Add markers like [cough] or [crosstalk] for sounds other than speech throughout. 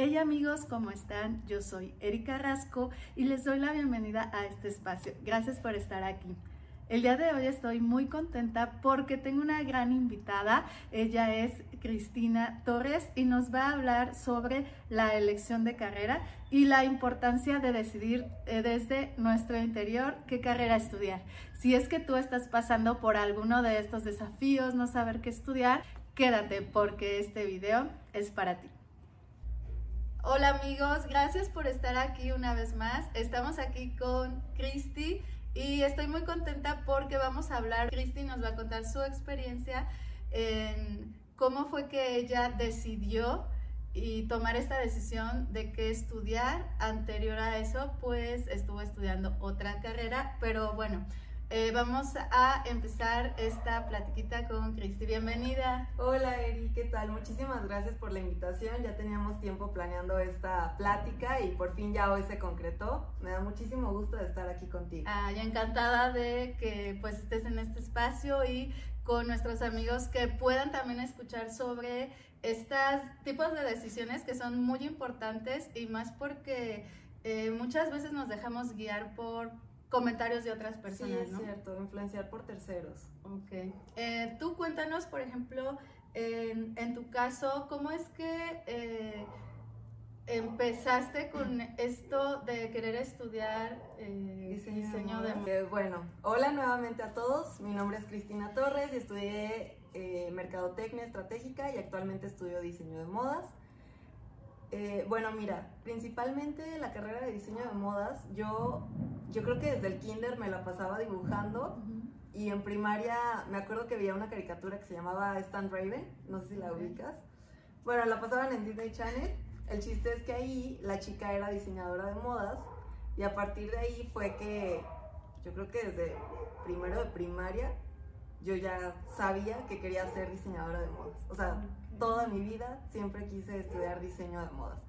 Hey amigos, ¿cómo están? Yo soy Erika Rasco y les doy la bienvenida a este espacio. Gracias por estar aquí. El día de hoy estoy muy contenta porque tengo una gran invitada. Ella es Cristina Torres y nos va a hablar sobre la elección de carrera y la importancia de decidir eh, desde nuestro interior qué carrera estudiar. Si es que tú estás pasando por alguno de estos desafíos, no saber qué estudiar, quédate porque este video es para ti. Hola amigos, gracias por estar aquí una vez más. Estamos aquí con Cristi y estoy muy contenta porque vamos a hablar, Cristi nos va a contar su experiencia en cómo fue que ella decidió y tomar esta decisión de qué estudiar. Anterior a eso, pues estuvo estudiando otra carrera, pero bueno, eh, vamos a empezar esta platiquita con Cristi. Bienvenida. Hola Eri, ¿qué tal? Muchísimas gracias por la invitación. Ya teníamos tiempo planeando esta plática y por fin ya hoy se concretó. Me da muchísimo gusto de estar aquí contigo. Ah, encantada de que pues estés en este espacio y con nuestros amigos que puedan también escuchar sobre estos tipos de decisiones que son muy importantes y más porque eh, muchas veces nos dejamos guiar por comentarios de otras personas, sí, es cierto, influenciar por terceros. Ok. Eh, tú cuéntanos, por ejemplo, en, en, tu caso, ¿cómo es que eh, empezaste con esto de querer estudiar eh, diseño, de... bueno, hola nuevamente a todos. Mi nombre es Cristina Torres y estudié Mercadotecnia Estratégica y actualmente estudio diseño de modas. Eh, bueno, mira, principalmente la carrera de diseño de modas, yo, yo creo que desde el kinder me la pasaba dibujando y en primaria me acuerdo que veía una caricatura que se llamaba Stan Raven, no sé si la ubicas. Bueno, la pasaban en Disney Channel. El chiste es que ahí la chica era diseñadora de modas y a partir de ahí fue que yo creo que desde primero de primaria yo ya sabía que quería ser diseñadora de modas. O sea, toda mi vida siempre quise estudiar diseño de modas.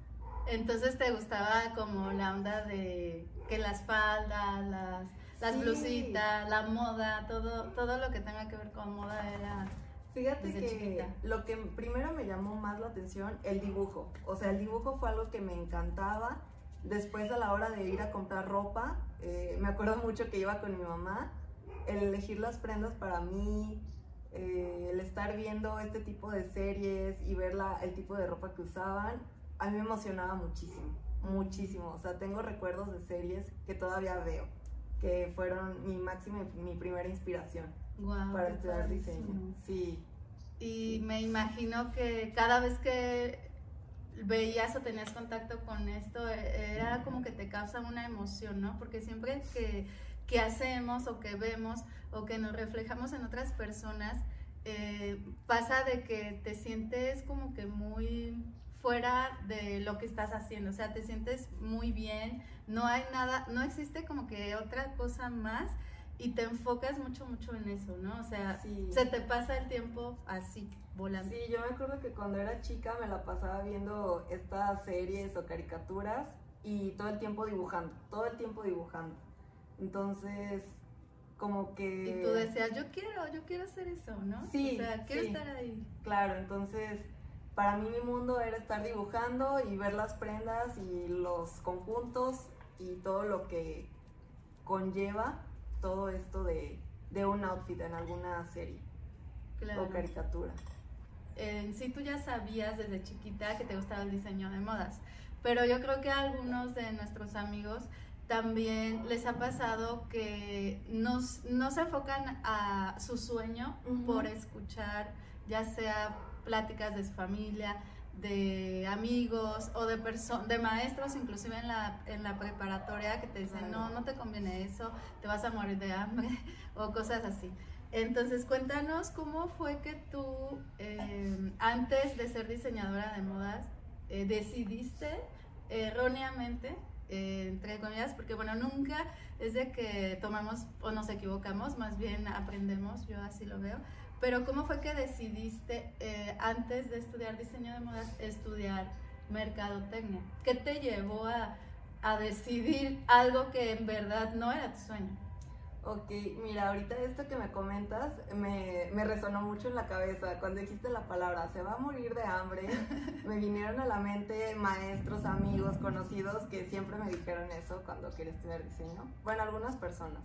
Entonces te gustaba como la onda de que las faldas, las, las blusitas, la moda, todo, todo lo que tenga que ver con moda era... Fíjate que lo que primero me llamó más la atención, el dibujo. O sea, el dibujo fue algo que me encantaba. Después a la hora de ir a comprar ropa, eh, me acuerdo mucho que iba con mi mamá, el elegir las prendas para mí, eh, el estar viendo este tipo de series y ver la, el tipo de ropa que usaban, a mí me emocionaba muchísimo, muchísimo. O sea, tengo recuerdos de series que todavía veo, que fueron mi máxima, mi primera inspiración para estudiar diseño. Sí. Y me imagino que cada vez que veías o tenías contacto con esto, e, era como que te causa una emoción, ¿no? Porque siempre que que hacemos o que vemos o que nos reflejamos en otras personas, eh, pasa de que te sientes como que muy fuera de lo que estás haciendo, o sea, te sientes muy bien, no hay nada, no existe como que otra cosa más y te enfocas mucho, mucho en eso, ¿no? O sea, se te pasa el tiempo así, volando. Sí, yo me acuerdo que cuando era chica me la pasaba viendo estas series o caricaturas y todo el tiempo dibujando, todo el tiempo dibujando. Entonces, como que... Y tú decías, yo quiero, yo quiero hacer eso, ¿no? Sí. O sea, quiero estar ahí. Claro, entonces, para mí mi mundo era estar dibujando y ver las prendas y los conjuntos y todo lo que conlleva todo esto de, de un outfit en alguna serie o caricatura. En sí tú ya sabías desde chiquita que te gustaba el diseño de modas, pero yo creo que algunos de nuestros amigos también les ha pasado que no se enfocan a su sueño por escuchar ya sea pláticas de su familia, de amigos o de, de maestros, inclusive en la, en la preparatoria, que te dicen, no, no te conviene eso, te vas a morir de hambre [laughs] o cosas así. Entonces, cuéntanos cómo fue que tú, eh, antes de ser diseñadora de modas, eh, decidiste erróneamente eh, entre comillas, porque bueno, nunca es de que tomamos o nos equivocamos, más bien aprendemos, yo así lo veo. Pero ¿cómo fue que decidiste eh, antes de estudiar diseño de modas estudiar mercadotecnia? ¿Qué te llevó a, a decidir algo que en verdad no era tu sueño? Ok, mira, ahorita esto que me comentas me, me, resonó mucho en la cabeza. Cuando dijiste la palabra se va a morir de hambre, [laughs] me vinieron a la mente maestros, amigos, conocidos que siempre me dijeron eso cuando quería estudiar diseño. Bueno, algunas personas.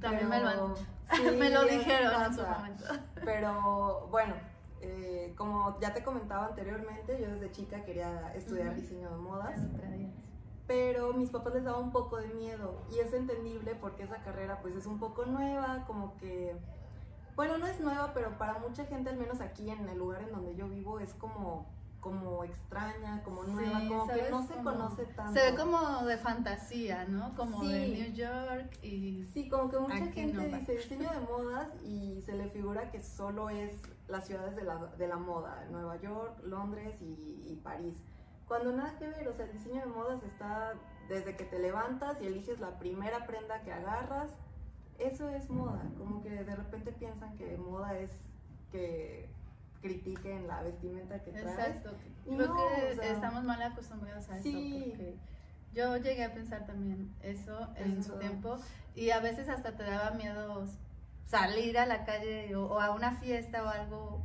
También me lo, [laughs] me lo dijeron en su momento. [laughs] Pero bueno, eh, como ya te comentaba anteriormente, yo desde chica quería estudiar diseño de modas pero mis papás les daba un poco de miedo y es entendible porque esa carrera pues es un poco nueva, como que, bueno, no es nueva, pero para mucha gente, al menos aquí en el lugar en donde yo vivo, es como como extraña, como nueva, como que no se conoce tanto. Se ve como de fantasía, ¿no? Como de New York y... Sí, como que mucha gente dice diseño de modas y se le figura que solo es las ciudades de la, de la moda, Nueva York, Londres y, y París. Cuando nada que ver, o sea, el diseño de modas está desde que te levantas y eliges la primera prenda que agarras, eso es moda. Como que de repente piensan que moda es que critiquen la vestimenta que traes. Exacto. Creo que estamos mal acostumbrados a eso. Porque yo llegué a pensar también eso en su tiempo y a veces hasta te daba miedo salir a la calle o a una fiesta o algo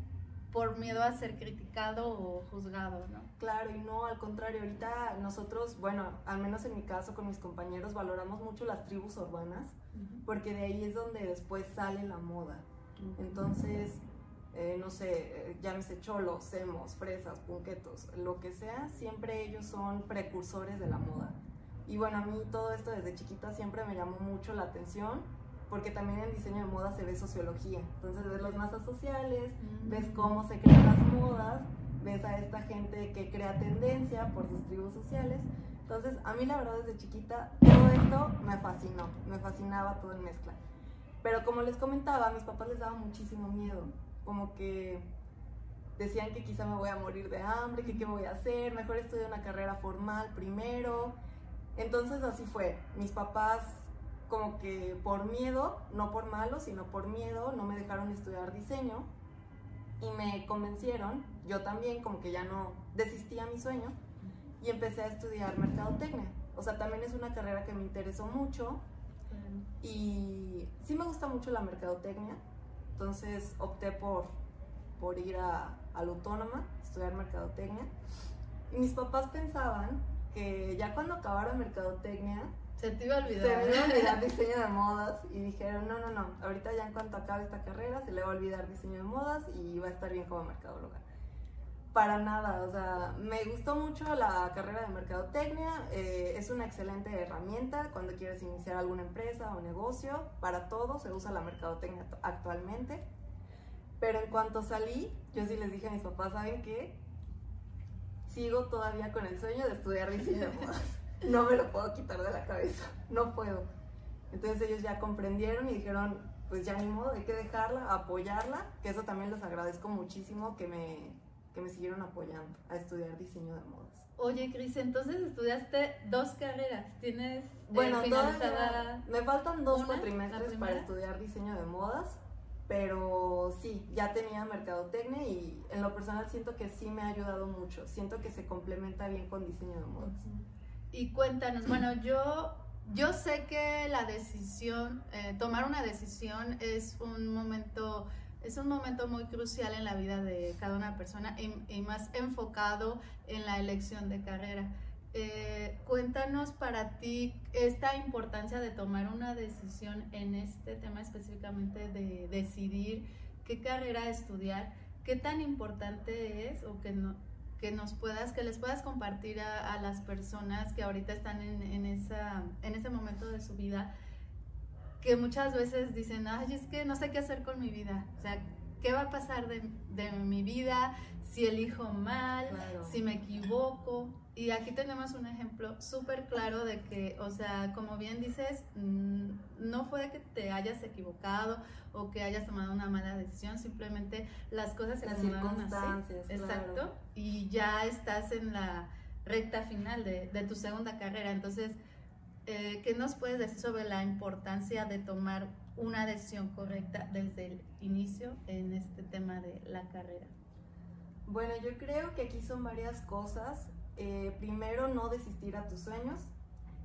por miedo a ser criticado o juzgado, ¿no? Claro, y no, al contrario, ahorita nosotros, bueno, al menos en mi caso con mis compañeros, valoramos mucho las tribus urbanas, porque de ahí es donde después sale la moda. Entonces, eh, no sé, eh, llámese cholos, semos, fresas, punquetos, lo que sea, siempre ellos son precursores de la moda. Y bueno, a mí todo esto desde chiquita siempre me llamó mucho la atención porque también en diseño de moda se ve sociología. Entonces ves las masas sociales, ves mm. cómo se crean las modas, ves a esta gente que crea tendencia por sus tribus sociales. Entonces a mí la verdad desde chiquita todo esto me fascinó, me fascinaba todo en mezcla. Pero como les comentaba, a mis papás les daba muchísimo miedo, como que decían que quizá me voy a morir de hambre, que qué voy a hacer, mejor estudiar una carrera formal primero. Entonces así fue, mis papás como que por miedo, no por malo, sino por miedo, no me dejaron estudiar diseño y me convencieron, yo también como que ya no desistí a mi sueño y empecé a estudiar mercadotecnia. O sea, también es una carrera que me interesó mucho y sí me gusta mucho la mercadotecnia, entonces opté por, por ir a, a la autónoma, estudiar mercadotecnia. Y mis papás pensaban que ya cuando acabara mercadotecnia se te iba a olvidar. Se me iba a olvidar [laughs] diseño de modas y dijeron, no, no, no, ahorita ya en cuanto acabe esta carrera se le va a olvidar diseño de modas y va a estar bien como mercadóloga. Para nada, o sea, me gustó mucho la carrera de mercadotecnia, eh, es una excelente herramienta cuando quieres iniciar alguna empresa o negocio, para todo se usa la mercadotecnia actualmente, pero en cuanto salí, yo sí les dije a mis papás, ¿saben qué? Sigo todavía con el sueño de estudiar diseño de [laughs] modas no me lo puedo quitar de la cabeza, no puedo. Entonces ellos ya comprendieron y dijeron, pues ya ni modo, hay que dejarla, apoyarla, que eso también les agradezco muchísimo que me, que me siguieron apoyando a estudiar diseño de modas. Oye, Cris, entonces estudiaste dos carreras, tienes eh, bueno, todavía me faltan dos cuatrimestres para estudiar diseño de modas, pero sí, ya tenía mercadotecnia y en lo personal siento que sí me ha ayudado mucho, siento que se complementa bien con diseño de modas. Y cuéntanos, bueno, yo, yo sé que la decisión, eh, tomar una decisión es un momento, es un momento muy crucial en la vida de cada una persona y, más enfocado en la elección de carrera. Eh, cuéntanos para ti esta importancia de tomar una decisión en este tema específicamente de decidir qué carrera estudiar, qué tan importante es o que no, que nos puedas, que les puedas compartir a, las personas que ahorita están en, en, esa, en ese momento de su vida, que muchas veces dicen, ay, es que no sé qué hacer con mi vida, o sea, ¿qué va a pasar de, de mi vida si elijo mal, si me equivoco? Y aquí tenemos un ejemplo súper claro de que, o sea, como bien dices, mm, no fue que te hayas equivocado o que hayas tomado una mala decisión, simplemente las cosas se las circunstancias, así. Exacto. Y ya estás en la recta final de, de tu segunda carrera. Entonces, eh, ¿qué nos puedes decir sobre la importancia de tomar una decisión correcta desde el inicio en este tema de la carrera? Bueno, yo creo que aquí son varias cosas. Eh, primero, no desistir a tus sueños.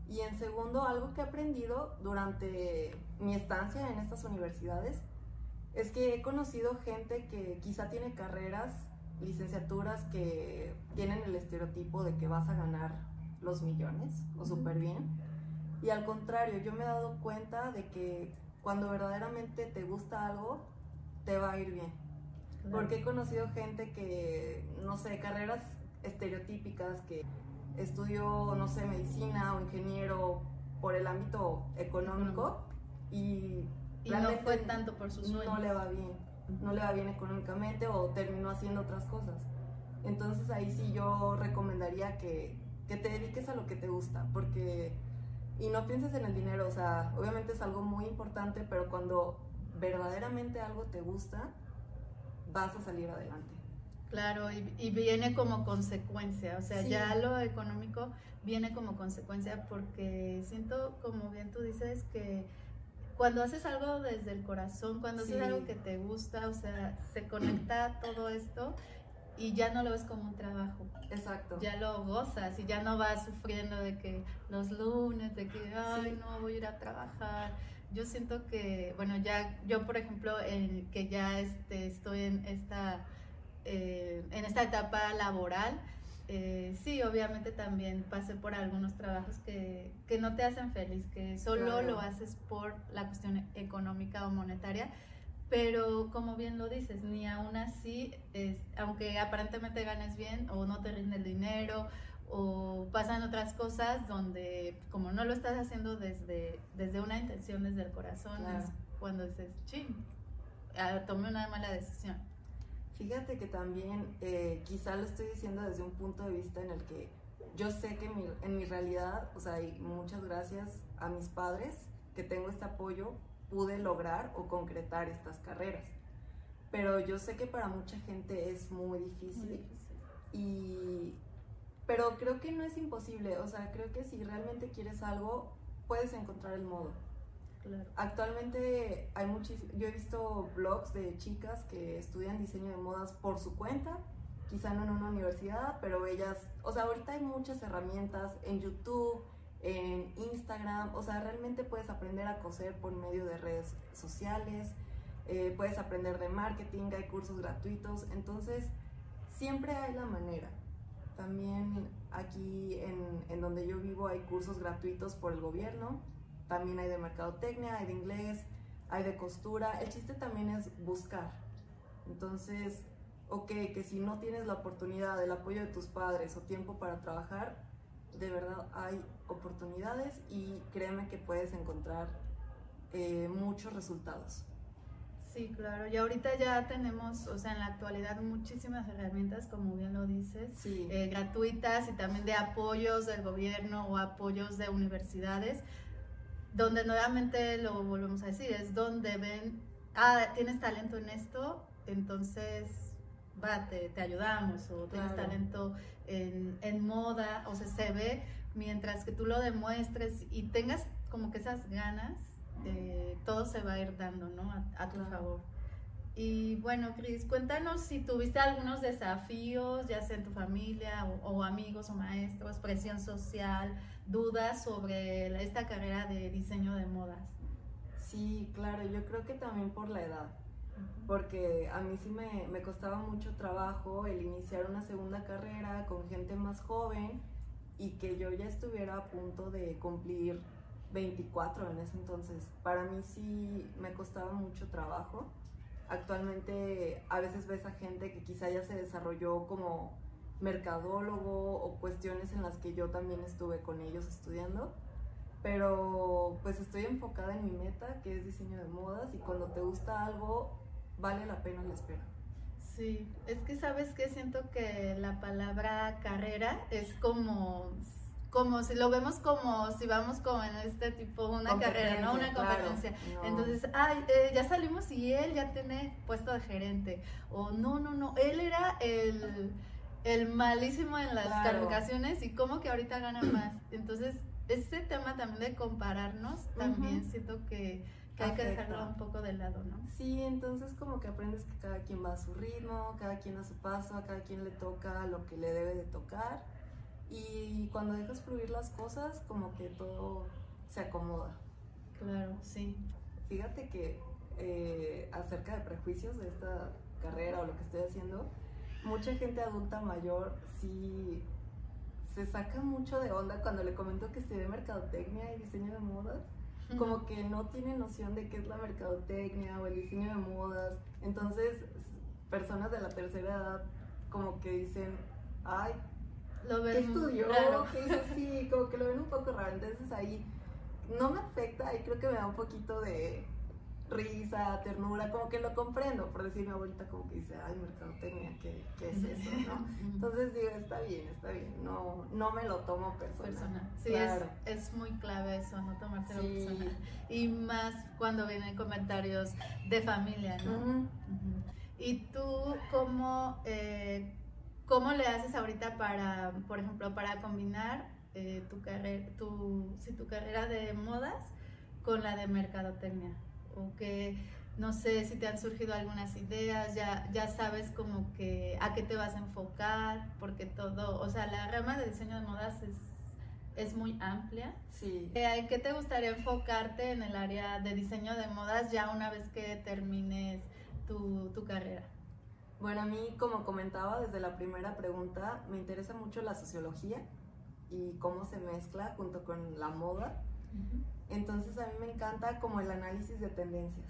Y en segundo, algo que he aprendido durante mi estancia en estas universidades es que he conocido gente que quizá tiene carreras, licenciaturas que tienen el estereotipo de que vas a ganar los millones o súper bien. Y al contrario, yo me he dado cuenta de que cuando verdaderamente te gusta algo, te va a ir bien. Porque he conocido gente que, no sé, carreras estereotípicas, que estudió, no sé, medicina o ingeniero por el ámbito económico y, y no fue tanto por su sueño. No le va bien, no le va bien económicamente o terminó haciendo otras cosas. Entonces ahí sí yo recomendaría que, que te dediques a lo que te gusta, porque y no pienses en el dinero, o sea, obviamente es algo muy importante, pero cuando verdaderamente algo te gusta, vas a salir adelante. Claro, y, viene como consecuencia, o sea, ya lo económico viene como consecuencia porque siento, como bien tú dices, que cuando haces algo desde el corazón, cuando haces algo que te gusta, o sea, se conecta todo esto y ya no lo ves como un trabajo. Exacto. Ya lo gozas y ya no vas sufriendo de que los lunes, de que, ay, no, voy a ir a trabajar. Yo siento que, bueno, ya, yo por ejemplo, el que ya este, estoy en esta, eh, en esta etapa laboral, eh, sí, obviamente también pasé por algunos trabajos que, que no te hacen feliz, que solo lo haces por la cuestión económica o monetaria pero como bien lo dices, ni aún así, es, aunque aparentemente ganes bien o no te rinde el dinero o pasan otras cosas donde como no lo estás haciendo desde, desde una intención, desde el corazón, es cuando dices, ching, ah, tomé una mala decisión. Fíjate que también eh, quizá lo estoy diciendo desde un punto de vista en el que yo sé que en mi realidad, o sea, y muchas gracias a mis padres que tengo este apoyo, pude lograr o concretar estas carreras. Pero yo sé que para mucha gente es muy difícil. Y, pero creo que no es imposible. O sea, creo que si realmente quieres algo, puedes encontrar el modo. Actualmente hay muchísimos, yo he visto blogs de chicas que estudian diseño de modas por su cuenta, quizá no en una universidad, pero ellas, o sea, ahorita hay muchas herramientas en YouTube, en Instagram, o sea, realmente puedes aprender a coser por medio de redes sociales, eh, puedes aprender de marketing, hay cursos gratuitos, entonces siempre hay la manera. También aquí en, en donde yo vivo hay cursos gratuitos por el gobierno, también hay de mercadotecnia, hay de inglés, hay de costura, el chiste también es buscar. Entonces, ok, que si no tienes la oportunidad, el apoyo de tus padres o tiempo para trabajar, de verdad hay oportunidades y créeme que puedes encontrar eh, muchos resultados. Sí, claro. Y ahorita ya tenemos, o sea, en la actualidad muchísimas herramientas, como bien lo dices, eh, gratuitas y también de apoyos del gobierno o apoyos de universidades, donde nuevamente lo volvemos a decir, es donde ven, ah, tienes talento en esto, entonces va, te, ayudamos, o tienes talento en, en, moda, o sea, se ve mientras que tú lo demuestres y tengas como que esas ganas, eh, todo se va a ir dando, ¿no? A, tu favor. Y bueno, Cris, cuéntanos si tuviste algunos desafíos, ya sea en tu familia o, amigos o maestros, presión social, dudas sobre esta carrera de diseño de modas. Sí, claro, yo creo que también por la edad porque a mí sí me, me, costaba mucho trabajo el iniciar una segunda carrera con gente más joven y que yo ya estuviera a punto de cumplir 24 en ese entonces. Para mí sí me costaba mucho trabajo. Actualmente a veces ves a gente que quizá ya se desarrolló como mercadólogo o cuestiones en las que yo también estuve con ellos estudiando pero pues estoy enfocada en mi meta, que es diseño de modas, y cuando te gusta algo, vale la pena la espera. Sí, es que sabes que siento que la palabra carrera es como como si lo vemos como si vamos como en este tipo una carrera, ¿no? Una competencia. Entonces, ay, eh, ya salimos y él ya tiene puesto de gerente. O no, no, no, él era el, el malísimo en las calificaciones y como que ahorita gana más. Entonces, ese tema también de compararnos, también siento que, hay que dejarlo un poco de lado, ¿no? Sí, entonces como que aprendes que cada quien va a su ritmo, cada quien a su paso, a cada quien le toca lo que le debe de tocar. Y cuando dejas fluir las cosas, como que todo se acomoda. Claro, sí. Fíjate que eh, acerca de prejuicios de esta carrera o lo que estoy haciendo, mucha gente adulta mayor sí se saca mucho de onda cuando le comento que estudié mercadotecnia y diseño de modas. Como que no tiene noción de qué es la mercadotecnia o el diseño de modas. Entonces, personas de la tercera edad como que dicen, ay, Lo ¿qué estudió? raro. ¿Qué hizo así? [laughs] Como que lo ven un poco raro. Entonces ahí no me afecta y creo que me da un poquito de risa, ternura, como que lo comprendo. Por decir mi abuelita como que dice, ay, mercadotecnia, ¿qué, qué es eso? [laughs] ¿no? Entonces digo, está bien, está bien. No, no me lo tomo personal. personal. Sí, Claro. es, es muy clave eso, no tomártelo Sí. personal. Y más cuando vienen comentarios de familia, ¿no? ¿Y tú cómo, eh, cómo le haces ahorita para, por ejemplo, para combinar eh, tu, carrera, tu, sí, tu carrera de modas con la de mercadotecnia? O que, no sé si te han surgido algunas ideas, ya, ya sabes como que a qué te vas a enfocar, porque todo, o sea, la rama de diseño de modas es, es muy amplia. Sí. Eh, ¿En qué te gustaría enfocarte en el área de diseño de modas ya una vez que termines tu, tu carrera? Bueno, a mí, como comentaba desde la primera pregunta, me interesa mucho la sociología y cómo se mezcla junto con la moda. Entonces a mí me encanta como el análisis de tendencias,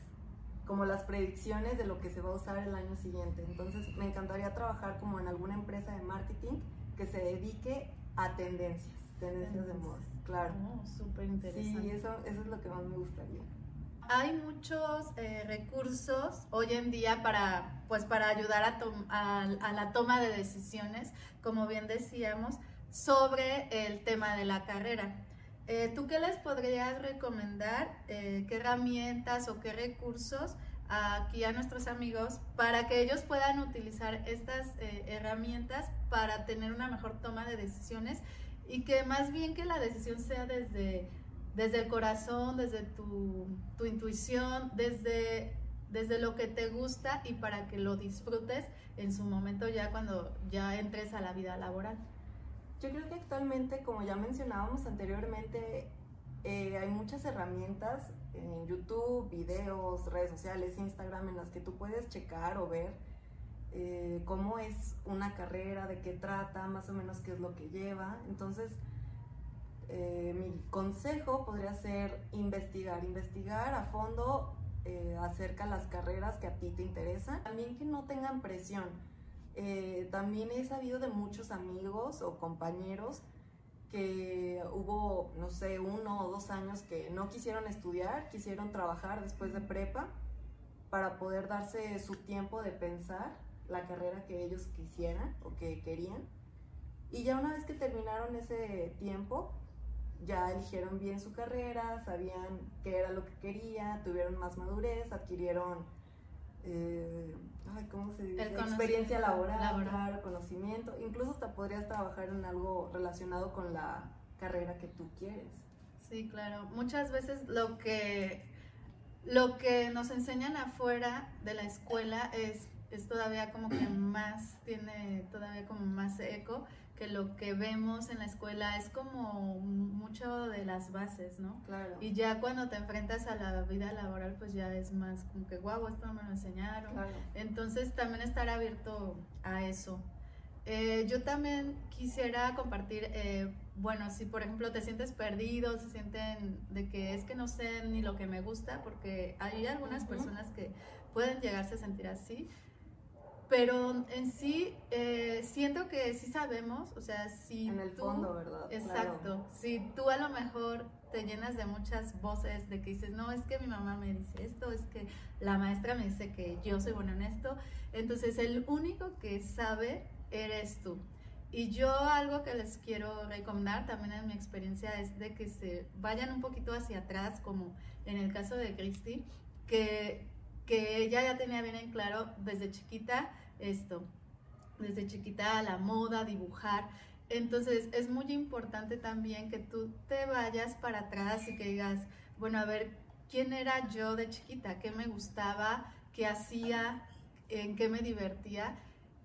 como las predicciones de lo que se va a usar el año siguiente. Entonces me encantaría trabajar como en alguna empresa de marketing que se dedique a tendencias, tendencias de moda, claro. Oh, Súper interesante. Sí, eso, eso es lo que más me gustaría. Hay muchos eh, recursos hoy en día para, pues, para ayudar a, a- a la toma de decisiones, como bien decíamos, sobre el tema de la carrera. Eh, ¿Tú qué les podrías recomendar? Eh, ¿Qué herramientas o qué recursos aquí a nuestros amigos para que ellos puedan utilizar estas eh, herramientas para tener una mejor toma de decisiones y que más bien que la decisión sea desde desde el corazón, desde tu, tu intuición, desde, desde lo que te gusta y para que lo disfrutes en su momento ya cuando ya entres a la vida laboral. Yo creo que actualmente, como ya mencionábamos anteriormente, eh, hay muchas herramientas en YouTube, videos, redes sociales, Instagram, en las que tú puedes checar o ver eh, cómo es una carrera, de qué trata, más o menos qué es lo que lleva. Entonces, eh, mi consejo podría ser investigar, investigar a fondo acerca de las carreras que a ti te interesan. También que no tengan presión. Eh, también he sabido de muchos amigos o compañeros que hubo, no sé, uno o dos años que no quisieron estudiar, quisieron trabajar después de prepa para poder darse su tiempo de pensar la carrera que ellos quisieran o que querían. Y ya una vez que terminaron ese tiempo, ya eligieron bien su carrera, sabían qué era lo que quería, tuvieron más madurez, adquirieron, eh, ay, ¿cómo se dice? Experiencia laboral, laboral. conocimiento. Incluso hasta podrías trabajar en algo relacionado con la carrera que tú quieres. Sí, claro. Muchas veces lo que, lo que nos enseñan afuera de la escuela es, es todavía como que más, tiene todavía como más eco que lo que vemos en la escuela es como mucho de las bases, ¿no? Claro. Y ya cuando te enfrentas a la vida laboral, pues ya es más como que, guau, esto no me lo enseñaron. claro. Entonces también estar abierto a eso. Eh, yo también quisiera compartir, eh, bueno, si por ejemplo te sientes perdido, se sienten de que es que no sé ni lo que me gusta, porque hay algunas personas que pueden llegarse a sentir así, pero en sí eh, siento que sí sabemos, o sea, si En el tú- fondo, ¿verdad? Exacto. Claro. Si tú a lo mejor te llenas de muchas voces de que dices, no, es que mi mamá me dice esto, es que la maestra me dice que yo soy buena en esto, entonces el único que sabe eres tú. Y yo algo que les quiero recomendar también en mi experiencia es de que se vayan un poquito hacia atrás, como en el caso de Christy, que, que ella ya tenía bien en claro desde chiquita esto, desde chiquita la moda, dibujar. Entonces es muy importante también que tú te vayas para atrás y que digas, bueno, a ver, ¿quién era yo de chiquita? ¿Qué me gustaba? ¿Qué hacía? ¿En qué me divertía?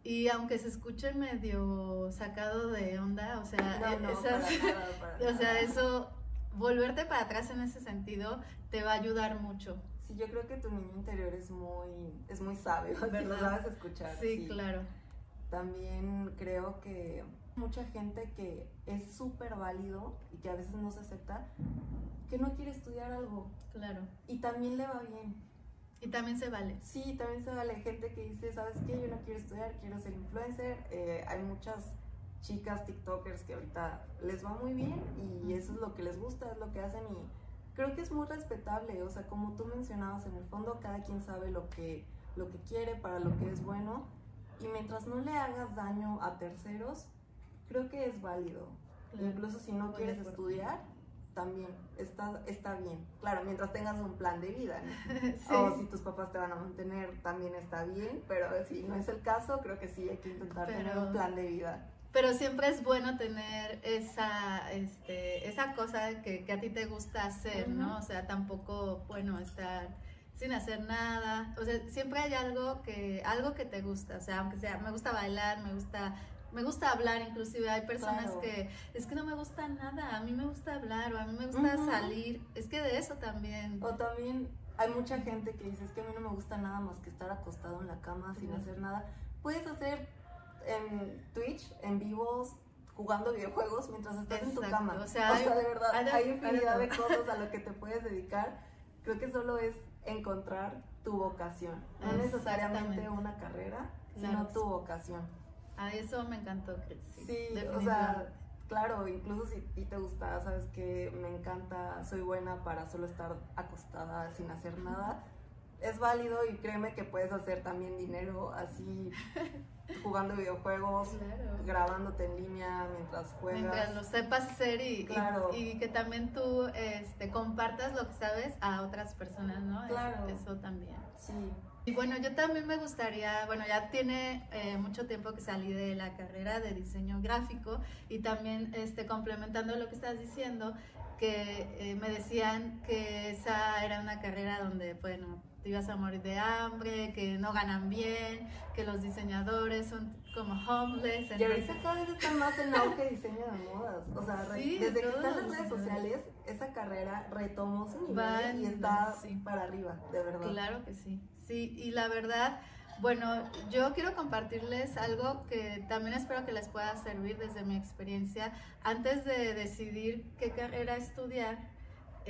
Y aunque se escuche medio sacado de onda, o sea, No, No, no, Esas- para nada, para [laughs] o sea, eso, volverte para atrás en ese sentido te va a ayudar mucho. Sí, yo creo que tu niño interior es muy, es muy sabio, [laughs] si lo sabes escuchar. Sí, claro. También creo que mucha gente que es súper válido y que a veces no se acepta, que no quiere estudiar algo Claro. y también le va bien. Y también se vale. Sí, también se vale gente que dice, ¿sabes qué? Yo no quiero estudiar, quiero ser influencer. Eh, hay muchas chicas TikTokers que ahorita les va muy bien y eso es lo que les gusta, es lo que hacen y creo que es muy respetable. O sea, como tú mencionabas, en el fondo cada quien sabe lo que, lo que quiere, para lo que es bueno y mientras no le hagas daño a terceros, creo que es válido. Claro. Incluso si no de quieres estudiar, también está, está bien. Claro, mientras tengas un plan de vida, ¿no? [laughs] Sí. O si tus papás te van a mantener, también está bien, pero si no es el caso, creo que sí hay que intentar tener Pero- un plan de vida. Pero siempre es bueno tener esa, este, esa cosa que, que a ti te gusta hacer, ¿no? O sea, tampoco, bueno, estar sin hacer nada. O sea, siempre hay algo que, algo que te gusta. O sea, aunque sea, me gusta bailar, me gusta, me gusta hablar, inclusive hay personas Claro. que, es que no me gusta nada, a mí me gusta hablar o a mí me gusta salir. Es que de eso también. O también hay mucha gente que dice, es que a mí no me gusta nada más que estar acostado en la cama sin hacer nada. Puedes hacer en Twitch, en vivos, jugando videojuegos mientras estás en tu Exacto, cama. o sea, hay- de verdad, hay hay, infinidad de cosas a lo que te puedes dedicar. Creo que solo es encontrar tu vocación. No necesariamente una carrera, Claro. sino tu vocación. A eso me encantó, Chris. Sí, o sea, claro, incluso si a ti te gusta, sabes que me encanta, soy buena para solo estar acostada sin hacer nada, es válido y créeme que puedes hacer también dinero así [laughs] jugando videojuegos, Claro. grabándote en línea mientras juegas. Mientras lo sepas hacer y, y- Claro. y, que también tú este, compartas lo que sabes a otras personas, ¿no? Es- Claro. eso también. Sí, Y bueno, yo también me gustaría, bueno, ya tiene eh, mucho tiempo que salí de la carrera de diseño gráfico y también este, complementando lo que estás diciendo, que eh, me decían que esa era una carrera donde, bueno, te ibas a morir de hambre, que no ganan bien, que los diseñadores son como homeless. y ahorita cada vez está más en auge diseño de modas. O sea, Sí, desde que están las redes sociales, esa carrera retomó su nivel y en- está sí. para arriba, de verdad. Claro que sí. Sí, y la verdad, bueno, yo quiero compartirles algo que también espero que les pueda servir desde mi experiencia. Antes de decidir qué carrera estudiar,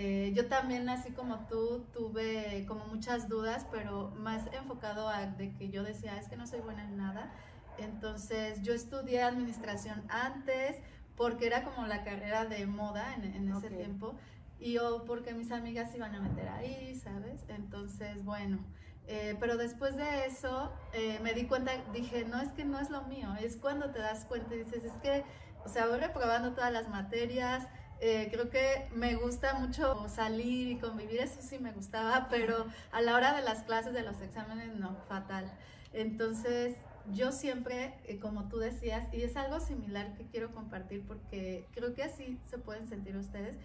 eh, yo también, así como tú, tuve como muchas dudas, pero más enfocado a de que yo decía, es que no soy buena en nada. Entonces, yo estudié administración antes porque era como la carrera de moda en, en ese Ok. tiempo y yo porque mis amigas se iban a meter ahí, ¿sabes? Entonces, bueno, eh, pero después de eso eh, me di cuenta, dije, no, es que no es lo mío, es cuando te das cuenta y dices, es que, o sea, voy reprobando todas las materias, eh, creo que me gusta mucho salir y convivir, eso sí me gustaba, [laughs] pero a la hora de las clases, de los exámenes, no, fatal. Entonces, yo siempre, eh, como tú decías, y es algo similar que quiero compartir porque creo que así se pueden sentir ustedes.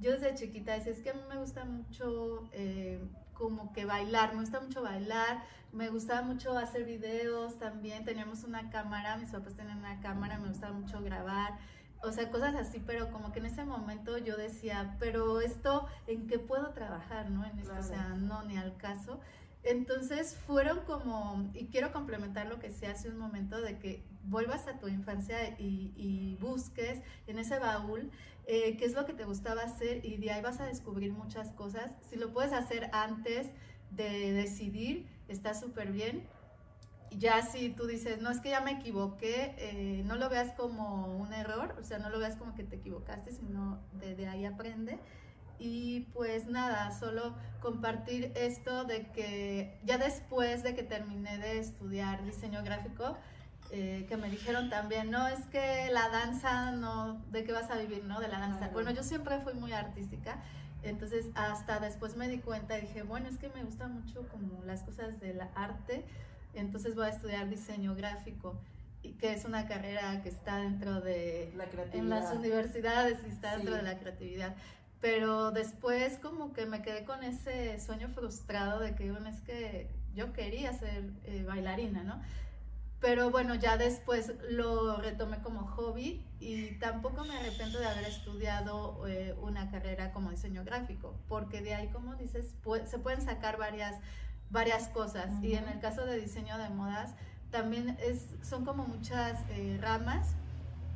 Yo desde chiquita decía, es que a mí me gusta mucho eh, como que bailar, me gusta mucho bailar, me gustaba mucho hacer videos también, teníamos una cámara, mis papás tenían una cámara, me gustaba mucho grabar, o sea, cosas así, pero como que en ese momento yo decía, pero esto, ¿en qué puedo trabajar, no? En esto, o sea, no, ni al caso. Entonces fueron como, y quiero complementar lo que decía hace un momento, de que vuelvas a tu infancia y, y busques en ese baúl eh, qué es lo que te gustaba hacer y de ahí vas a descubrir muchas cosas. Si lo puedes hacer antes de decidir, está súper bien. Ya si tú dices, no es que ya me equivoqué, eh, no lo veas como un error, o sea, no lo veas como que te equivocaste, sino de, de ahí aprende. Y pues nada, solo compartir esto de que ya después de que terminé de estudiar diseño gráfico, eh, que me dijeron también, no, es que la danza, no, ¿de qué vas a vivir, no? De la danza. Claro. Bueno, yo siempre fui muy artística, entonces hasta después me di cuenta y dije, bueno, es que me gusta mucho como las cosas del arte, entonces voy a estudiar diseño gráfico, y que es una carrera que está dentro de La creatividad. en las universidades y está dentro Sí. de la creatividad. Pero después como que me quedé con ese sueño frustrado de que, bueno, es que yo quería ser eh, bailarina, ¿no? pero bueno, ya después lo retomé como hobby y tampoco me arrepiento de haber estudiado eh, una carrera como diseño gráfico, porque de ahí, como dices, se pueden sacar varias, varias cosas. Y en el caso de diseño de modas, también es, son como muchas eh, ramas.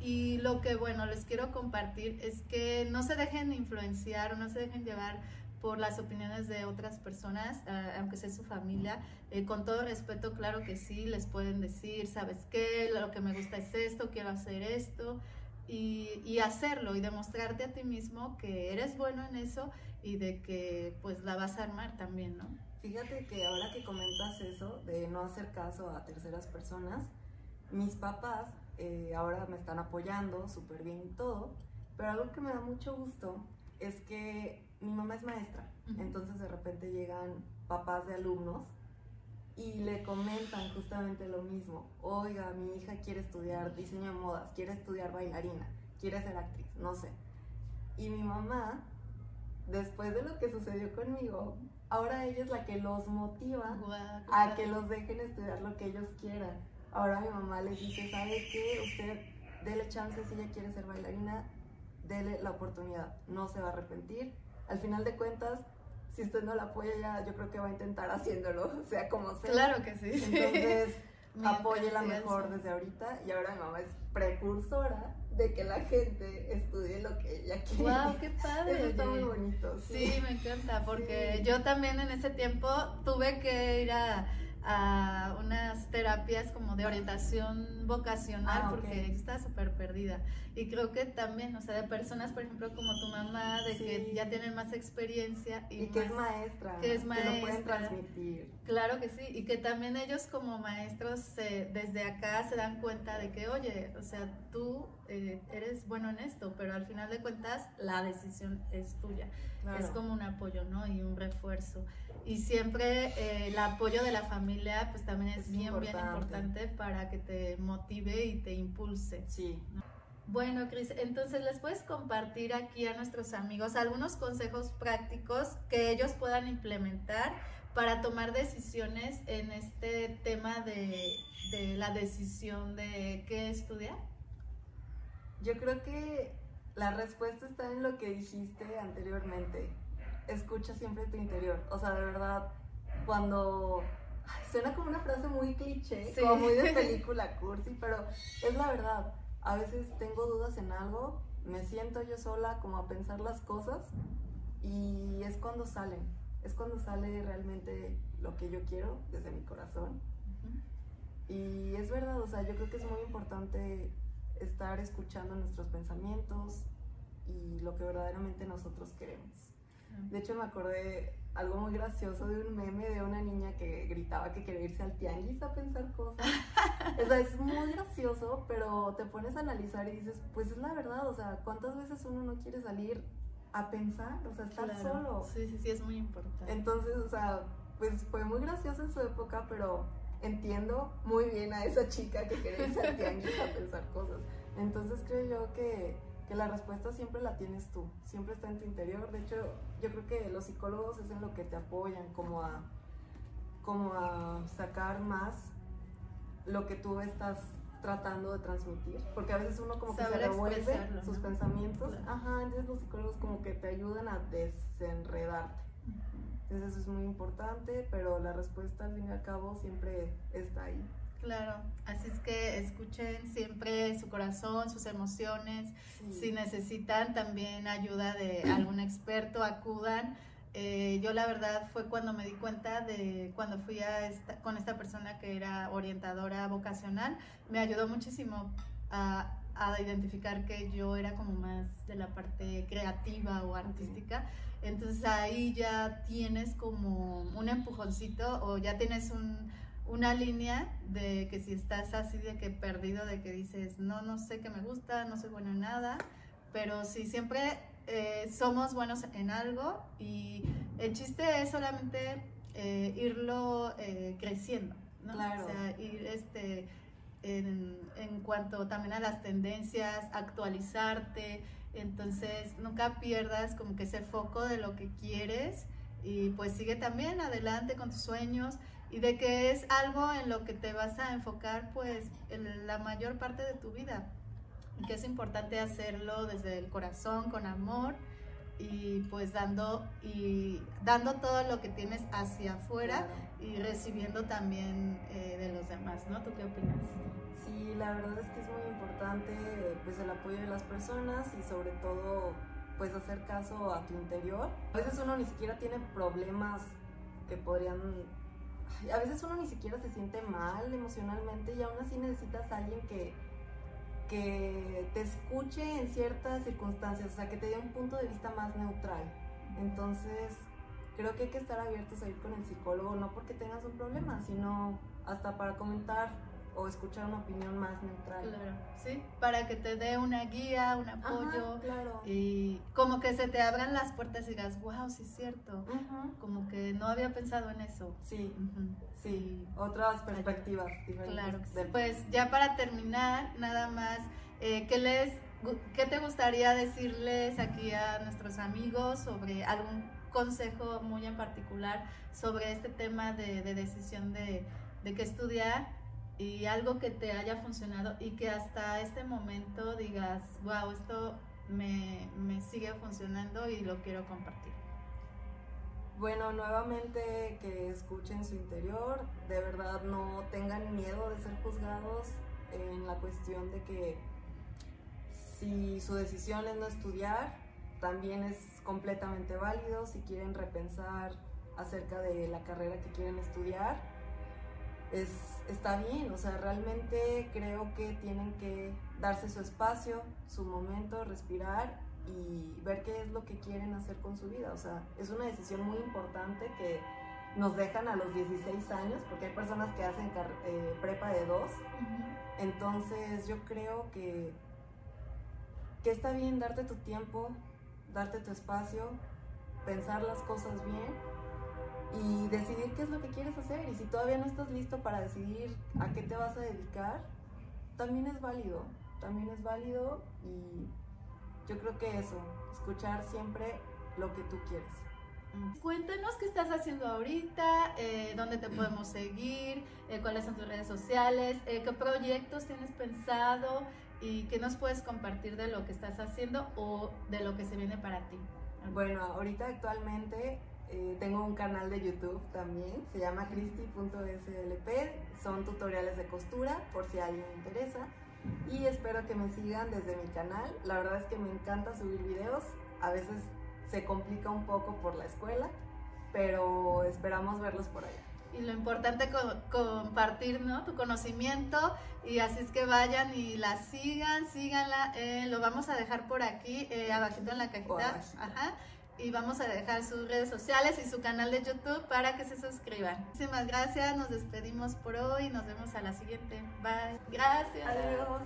Y lo que, bueno, les quiero compartir es que no se dejen influenciar o no se dejen llevar por las opiniones de otras personas, aunque sea su familia. Eh, con todo respeto, claro que sí, les pueden decir, ¿sabes qué? Lo que me gusta es esto, quiero hacer esto. Y, y, hacerlo y demostrarte a ti mismo que eres bueno en eso y de que pues la vas a armar también, ¿no? Fíjate que ahora que comentas eso de no hacer caso a terceras personas, mis papás eh, ahora me están apoyando súper bien y todo, pero algo que me da mucho gusto es que mi mamá es maestra, entonces de repente llegan papás de alumnos y le comentan justamente lo mismo. Oiga, mi hija quiere estudiar diseño de modas, quiere estudiar bailarina, quiere ser actriz, no sé. Y mi mamá, después de lo que sucedió conmigo, ahora ella es la que los motiva a que los dejen estudiar lo que ellos quieran. Ahora mi mamá les dice, ¿sabe qué? Usted dele chance si ella quiere ser bailarina, dele la oportunidad, no se va a arrepentir al final de cuentas, si usted no la apoya ya, yo creo que va a intentar haciéndolo, [laughs] sea como sea. Claro que sí. Entonces, [laughs] apóyela mejor desde ahorita y ahora mi mamá es precursora de que la gente estudie lo que ella quiere. ¡Wow! ¡Qué padre! Eso está muy bonito. Sí, me encanta, porque yo también en ese tiempo tuve que ir a a unas terapias como de orientación vocacional ah, porque está súper perdida. Y creo que también, o sea, de personas, por ejemplo, como tu mamá, de que ya tienen más experiencia y, que es maestra, que es maestra, lo pueden transmitir. Claro que sí, y que también ellos como maestros desde acá se dan cuenta de que, oye, o sea, tú eh, eres bueno en esto, pero al final de cuentas la decisión es tuya. Es como un apoyo, ¿no? Y un refuerzo y siempre eh, el apoyo de la familia pues también es, bien, bien importante para que te motive y te impulse. Sí. Bueno, Cris, entonces les puedes compartir aquí a nuestros amigos algunos consejos prácticos que ellos puedan implementar para tomar decisiones en este tema de, de la decisión de qué estudiar. Yo creo que la respuesta está en lo que dijiste anteriormente escucha siempre tu interior. O sea, de verdad, cuando suena como una frase muy cliché, como muy de [laughs] película cursi, pero es la verdad. A veces tengo dudas en algo, me siento yo sola como a pensar las cosas y es cuando salen, es cuando sale realmente lo que yo quiero desde mi corazón. Y es verdad, o sea, yo creo que es muy importante estar escuchando nuestros pensamientos y lo que verdaderamente nosotros queremos. De hecho, me acordé algo muy gracioso de un meme de una niña que gritaba que quería irse al tianguis a pensar cosas. [laughs] o sea, es muy gracioso, pero te pones a analizar y dices, pues es la verdad, o sea, ¿cuántas veces uno no quiere salir a pensar? O sea, estar solo. Sí, sí, sí, es muy importante. Entonces, o sea, pues fue muy gracioso en su época, pero entiendo muy bien a esa chica que quería irse al tianguis a pensar cosas. Entonces creo yo que que la respuesta siempre la tienes tú, siempre está en tu interior. De hecho, yo creo que los psicólogos es en lo que te apoyan, como a, como a sacar más lo que tú estás tratando de transmitir, porque a veces uno como que se revuelve sus pensamientos, ajá, entonces los psicólogos como que te ayudan a desenredarte. Entonces eso es muy importante, pero la respuesta al fin y al cabo siempre está ahí. Claro, así es que escuchen siempre su corazón, sus emociones. Si necesitan también ayuda de algún experto, acudan. Eh, yo la verdad fue cuando me di cuenta de cuando fui a esta, con esta persona que era orientadora vocacional, me ayudó muchísimo a, a identificar que yo era como más de la parte creativa o artística. Entonces ahí ya tienes como un empujoncito o ya tienes un una línea de que si estás así de que perdido, de que dices, no, no sé qué me gusta, no soy bueno en nada, pero si siempre eh, somos buenos en algo y el chiste es solamente eh, irlo eh, creciendo, ¿no? Claro. O sea, ir este, en, en cuanto también a las tendencias, actualizarte, entonces nunca pierdas como que ese foco de lo que quieres y pues sigue también adelante con tus sueños y de que es algo en lo que te vas a enfocar pues en la mayor parte de tu vida y que es importante hacerlo desde el corazón, con amor y pues dando y dando todo lo que tienes hacia afuera y recibiendo también eh, de los demás, ¿no? ¿Tú qué opinas? Sí, la verdad es que es muy importante pues el apoyo de las personas y sobre todo pues hacer caso a tu interior. A veces uno ni siquiera tiene problemas que podrían a veces uno ni siquiera se siente mal emocionalmente y aún así necesitas a alguien que, que te escuche en ciertas circunstancias, o sea, que te dé un punto de vista más neutral. Entonces, creo que hay que estar abiertos a ir con el psicólogo, no porque tengas un problema, sino hasta para comentar o escuchar una opinión más neutral. Claro, sí, para que te dé una guía, un apoyo. claro. Y como que se te abran las puertas y digas, wow, sí es cierto. Como que no había pensado en eso. Sí, sí, otras perspectivas diferentes. Claro, pues ya para terminar, nada más, eh, ¿qué les, qué te gustaría decirles aquí a nuestros amigos sobre algún consejo muy en particular sobre este tema de, decisión de, de qué estudiar y algo que te haya funcionado y que hasta este momento digas, wow, esto me, me sigue funcionando y lo quiero compartir. Bueno, nuevamente que escuchen su interior, de verdad no tengan miedo de ser juzgados en la cuestión de que si su decisión es no estudiar, también es completamente válido, si quieren repensar acerca de la carrera que quieren estudiar, es, está bien, o sea, realmente creo que tienen que darse su espacio, su momento, respirar y ver qué es lo que quieren hacer con su vida. O sea, es una decisión muy importante que nos dejan a los 16 años, porque hay personas que hacen eh, prepa de dos. Entonces yo creo que, que está bien darte tu tiempo, darte tu espacio, pensar las cosas bien y decidir qué es lo que quieres hacer. Y si todavía no estás listo para decidir a qué te vas a dedicar, también es válido, también es válido y yo creo que eso, escuchar siempre lo que tú quieres. Cuéntanos qué estás haciendo ahorita, eh, dónde te podemos seguir, eh, cuáles son tus redes sociales, eh, qué proyectos tienes pensado y qué nos puedes compartir de lo que estás haciendo o de lo que se viene para ti. Bueno, ahorita actualmente eh, tengo un canal de YouTube también, se llama cristi.slp, son tutoriales de costura por si a alguien le interesa y espero que me sigan desde mi canal. La verdad es que me encanta subir videos, a veces se complica un poco por la escuela, pero esperamos verlos por allá. Y lo importante es compartir ¿no? tu conocimiento y así es que vayan y la sigan, síganla, eh, lo vamos a dejar por aquí, eh, abajito en la cajita. Ajá y vamos a dejar sus redes sociales y su canal de YouTube para que se suscriban. Muchísimas gracias, nos despedimos por hoy, nos vemos a la siguiente. Bye. Gracias. Adiós.